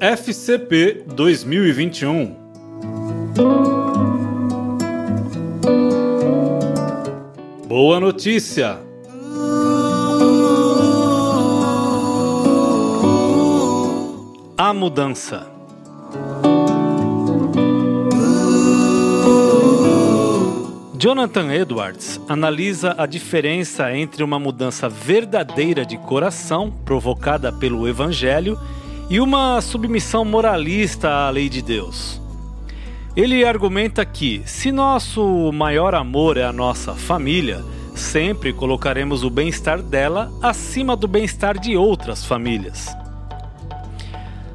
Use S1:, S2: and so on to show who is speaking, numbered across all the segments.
S1: FCP 2021 Boa notícia! A mudança. Jonathan Edwards analisa a diferença entre uma mudança verdadeira de coração, provocada pelo Evangelho, e uma submissão moralista à lei de Deus. Ele argumenta que, se nosso maior amor é a nossa família, sempre colocaremos o bem-estar dela acima do bem-estar de outras famílias.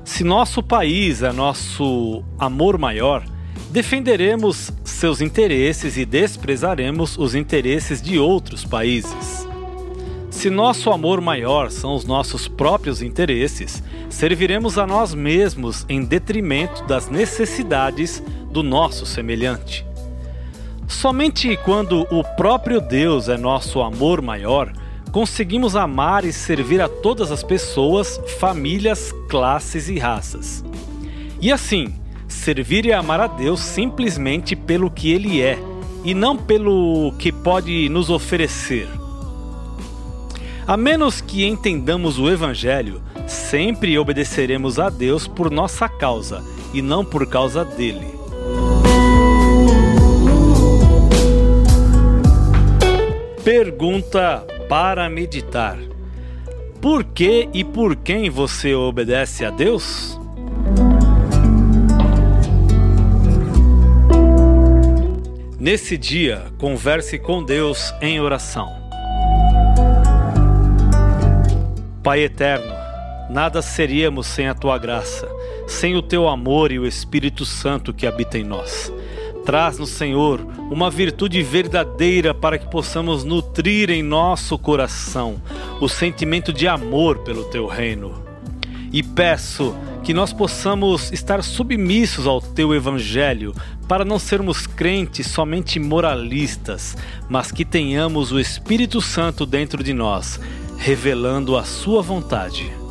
S1: Se nosso país é nosso amor maior, defenderemos seus interesses e desprezaremos os interesses de outros países. Se nosso amor maior são os nossos próprios interesses, serviremos a nós mesmos em detrimento das necessidades do nosso semelhante. Somente quando o próprio Deus é nosso amor maior, conseguimos amar e servir a todas as pessoas, famílias, classes e raças. E assim, servir e amar a Deus simplesmente pelo que Ele é e não pelo que pode nos oferecer. A menos que entendamos o Evangelho, sempre obedeceremos a Deus por nossa causa e não por causa dele. Pergunta para meditar: Por que e por quem você obedece a Deus? Nesse dia, converse com Deus em oração. Pai eterno, nada seríamos sem a tua graça, sem o teu amor e o Espírito Santo que habita em nós. Traz-nos, Senhor, uma virtude verdadeira para que possamos nutrir em nosso coração o sentimento de amor pelo teu reino. E peço que nós possamos estar submissos ao teu evangelho, para não sermos crentes somente moralistas, mas que tenhamos o Espírito Santo dentro de nós, revelando a sua vontade.